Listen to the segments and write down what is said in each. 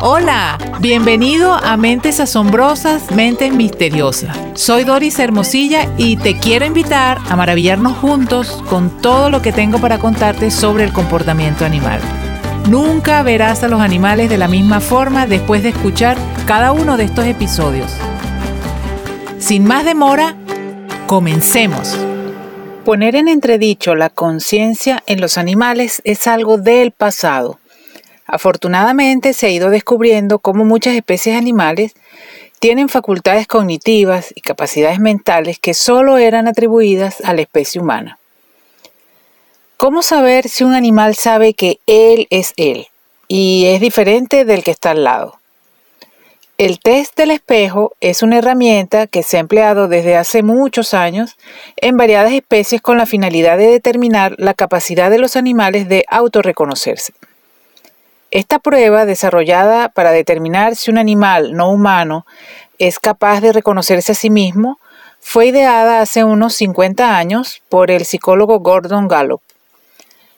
Hola, bienvenido a Mentes Asombrosas, Mentes Misteriosas. Soy Doris Hermosilla y te quiero invitar a maravillarnos juntos con todo lo que tengo para contarte sobre el comportamiento animal. Nunca verás a los animales de la misma forma después de escuchar cada uno de estos episodios. Sin más demora, comencemos. Poner en entredicho la conciencia en los animales es algo del pasado Afortunadamente se ha ido descubriendo cómo muchas especies animales tienen facultades cognitivas y capacidades mentales que solo eran atribuidas a la especie humana. ¿Cómo saber si un animal sabe que él es él y es diferente del que está al lado? El test del espejo es una herramienta que se ha empleado desde hace muchos años en variadas especies con la finalidad de determinar la capacidad de los animales de autorreconocerse. Esta prueba, desarrollada para determinar si un animal no humano es capaz de reconocerse a sí mismo, fue ideada hace unos 50 años por el psicólogo Gordon Gallup.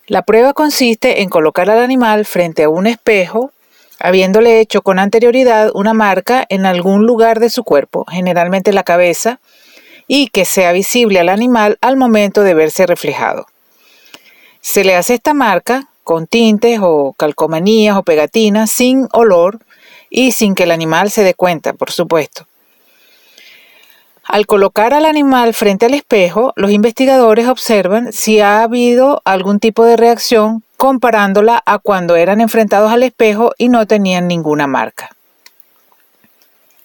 La prueba consiste en colocar al animal frente a un espejo, habiéndole hecho con anterioridad una marca en algún lugar de su cuerpo, generalmente la cabeza, y que sea visible al animal al momento de verse reflejado. Se le hace esta marca con tintes o calcomanías o pegatinas sin olor y sin que el animal se dé cuenta, por supuesto. Al colocar al animal frente al espejo, los investigadores observan si ha habido algún tipo de reacción comparándola a cuando eran enfrentados al espejo y no tenían ninguna marca.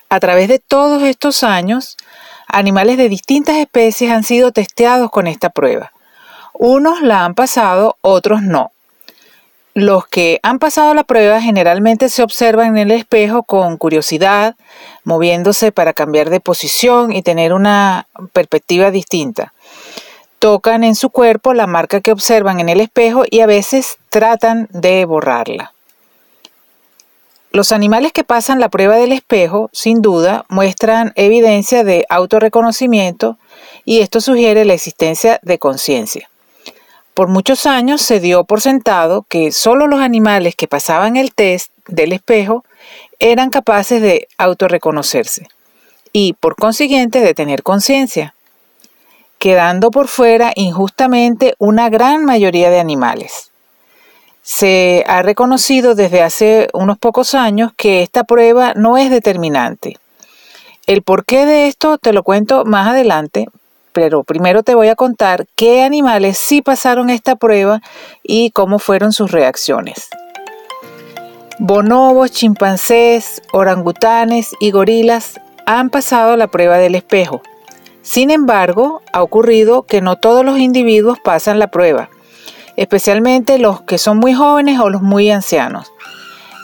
A través de todos estos años, animales de distintas especies han sido testeados con esta prueba. Unos la han pasado, otros no. Los que han pasado la prueba generalmente se observan en el espejo con curiosidad, moviéndose para cambiar de posición y tener una perspectiva distinta. Tocan en su cuerpo la marca que observan en el espejo y a veces tratan de borrarla. Los animales que pasan la prueba del espejo, sin duda, muestran evidencia de autorreconocimiento y esto sugiere la existencia de conciencia. Por muchos años se dio por sentado que solo los animales que pasaban el test del espejo eran capaces de autorreconocerse y por consiguiente de tener conciencia, quedando por fuera injustamente una gran mayoría de animales. Se ha reconocido desde hace unos pocos años que esta prueba no es determinante. El porqué de esto te lo cuento más adelante, pero primero te voy a contar qué animales sí pasaron esta prueba y cómo fueron sus reacciones. Bonobos, chimpancés, orangutanes y gorilas han pasado la prueba del espejo. Sin embargo, ha ocurrido que no todos los individuos pasan la prueba, especialmente los que son muy jóvenes o los muy ancianos.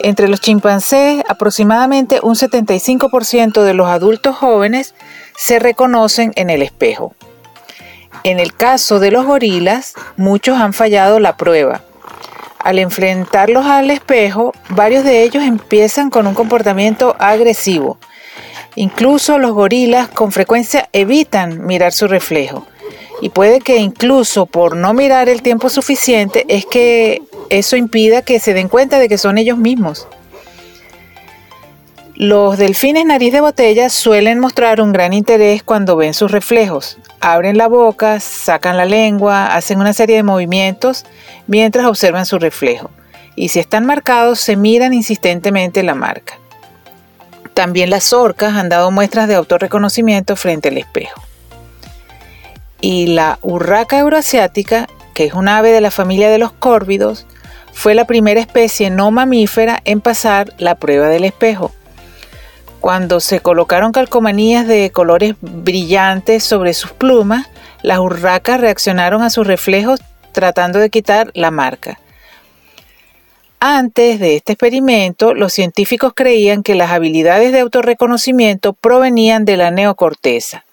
Entre los chimpancés, aproximadamente un 75% de los adultos jóvenes se reconocen en el espejo. En el caso de los gorilas, muchos han fallado la prueba. Al enfrentarlos al espejo, varios de ellos empiezan con un comportamiento agresivo. Incluso los gorilas con frecuencia evitan mirar su reflejo. Y puede que incluso por no mirar el tiempo suficiente es que eso impida que se den cuenta de que son ellos mismos. Los delfines nariz de botella suelen mostrar un gran interés cuando ven sus reflejos. Abren la boca, sacan la lengua, hacen una serie de movimientos mientras observan su reflejo. Y si están marcados, se miran insistentemente la marca. También las orcas han dado muestras de autorreconocimiento frente al espejo. Y la urraca euroasiática, que es un ave de la familia de los córvidos, fue la primera especie no mamífera en pasar la prueba del espejo cuando se colocaron calcomanías de colores brillantes sobre sus plumas, las urracas reaccionaron a sus reflejos tratando de quitar la marca. Antes de este experimento, los científicos creían que las habilidades de autorreconocimiento provenían de la neocorteza,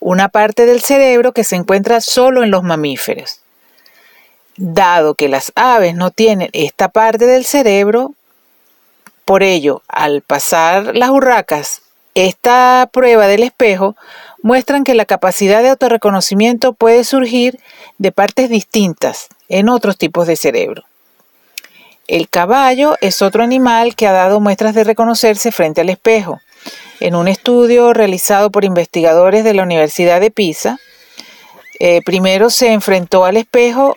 una parte del cerebro que se encuentra solo en los mamíferos. Dado que las aves no tienen esta parte del cerebro, por ello, al pasar las urracas, esta prueba del espejo muestran que la capacidad de autorreconocimiento puede surgir de partes distintas en otros tipos de cerebro. El caballo es otro animal que ha dado muestras de reconocerse frente al espejo. En un estudio realizado por investigadores de la Universidad de Pisa, eh, primero se enfrentó al espejo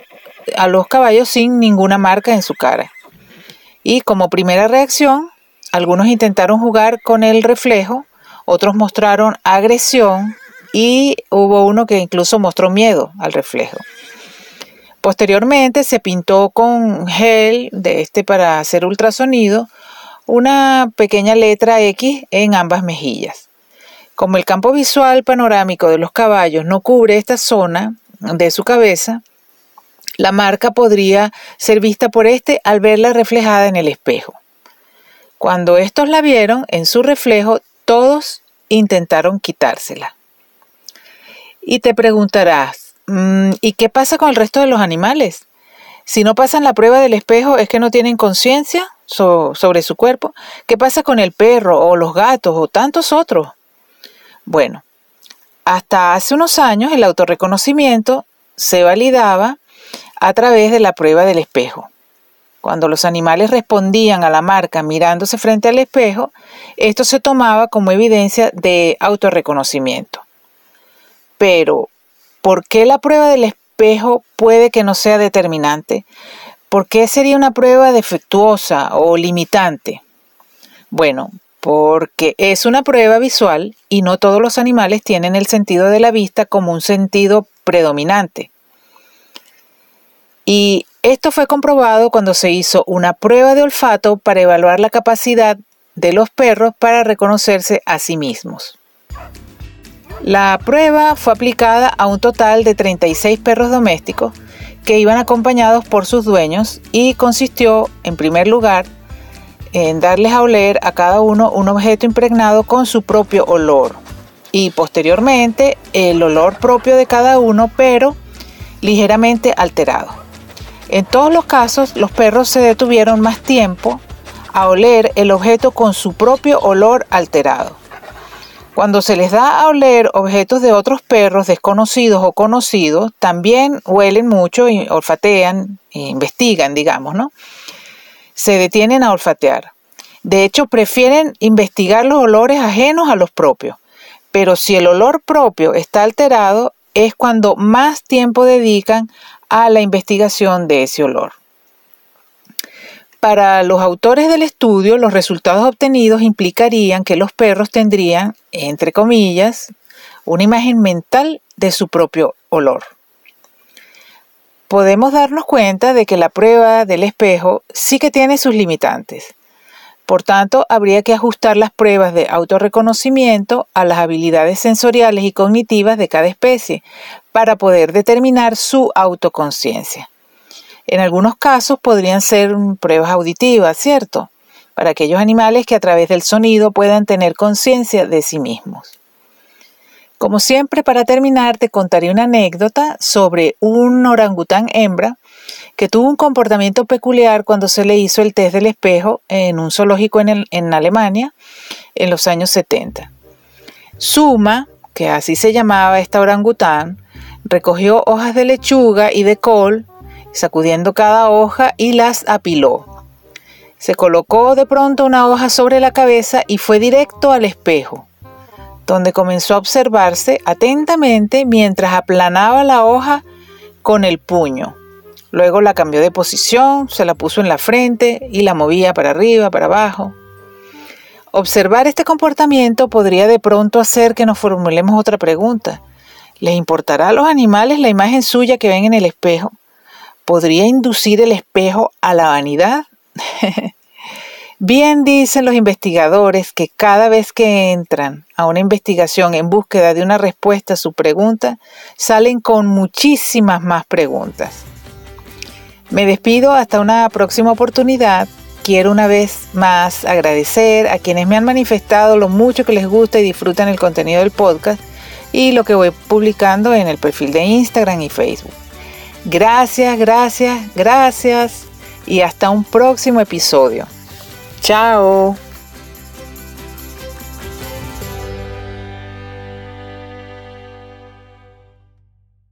a los caballos sin ninguna marca en su cara. Y como primera reacción, algunos intentaron jugar con el reflejo, otros mostraron agresión y hubo uno que incluso mostró miedo al reflejo. Posteriormente se pintó con gel de este para hacer ultrasonido una pequeña letra X en ambas mejillas. Como el campo visual panorámico de los caballos no cubre esta zona de su cabeza, la marca podría ser vista por este al verla reflejada en el espejo. Cuando estos la vieron en su reflejo, todos intentaron quitársela. Y te preguntarás, Mm, ¿Y qué pasa con el resto de los animales? Si no pasan la prueba del espejo, ¿es que no tienen conciencia sobre su cuerpo? ¿Qué pasa con el perro o los gatos o tantos otros? Bueno, hasta hace unos años el autorreconocimiento se validaba a través de la prueba del espejo. Cuando los animales respondían a la marca mirándose frente al espejo, esto se tomaba como evidencia de autorreconocimiento. Pero ¿Por qué la prueba del espejo puede que no sea determinante? ¿Por qué sería una prueba defectuosa o limitante? Bueno, porque es una prueba visual y no todos los animales tienen el sentido de la vista como un sentido predominante. Y esto fue comprobado cuando se hizo una prueba de olfato para evaluar la capacidad de los perros para reconocerse a sí mismos. La prueba fue aplicada a un total de 36 perros domésticos que iban acompañados por sus dueños y consistió, en primer lugar, en darles a oler a cada uno un objeto impregnado con su propio olor y posteriormente el olor propio de cada uno pero ligeramente alterado. En todos los casos los perros se detuvieron más tiempo a oler el objeto con su propio olor alterado. Cuando se les da a oler objetos de otros perros desconocidos o conocidos, también huelen mucho y olfatean, e investigan, digamos, ¿no? Se detienen a olfatear. De hecho, prefieren investigar los olores ajenos a los propios. Pero si el olor propio está alterado, es cuando más tiempo dedican a la investigación de ese olor. Para los autores del estudio, los resultados obtenidos implicarían que los perros tendrían, entre comillas, una imagen mental de su propio olor. Podemos darnos cuenta de que la prueba del espejo sí que tiene sus limitantes. Por tanto, habría que ajustar las pruebas de autorreconocimiento a las habilidades sensoriales y cognitivas de cada especie para poder determinar su autoconciencia. En algunos casos podrían ser pruebas auditivas, ¿cierto? Para aquellos animales que a través del sonido puedan tener conciencia de sí mismos. Como siempre, para terminar, te contaré una anécdota sobre un orangután hembra que tuvo un comportamiento peculiar cuando se le hizo el test del espejo en un zoológico en, en Alemania en los años 70. Suma, que así se llamaba esta orangután, recogió hojas de lechuga y de col sacudiendo cada hoja y las apiló. Se colocó de pronto una hoja sobre la cabeza y fue directo al espejo, donde comenzó a observarse atentamente mientras aplanaba la hoja con el puño. Luego la cambió de posición, se la puso en la frente y la movía para arriba, para abajo. Observar este comportamiento podría de pronto hacer que nos formulemos otra pregunta. ¿Les importará a los animales la imagen suya que ven en el espejo? ¿Podría inducir el espejo a la vanidad? Bien dicen los investigadores que cada vez que entran a una investigación en búsqueda de una respuesta a su pregunta, salen con muchísimas más preguntas. Me despido hasta una próxima oportunidad. Quiero una vez más agradecer a quienes me han manifestado lo mucho que les gusta y disfrutan el contenido del podcast y lo que voy publicando en el perfil de Instagram y Facebook. Gracias, gracias, gracias y hasta un próximo episodio. Chao.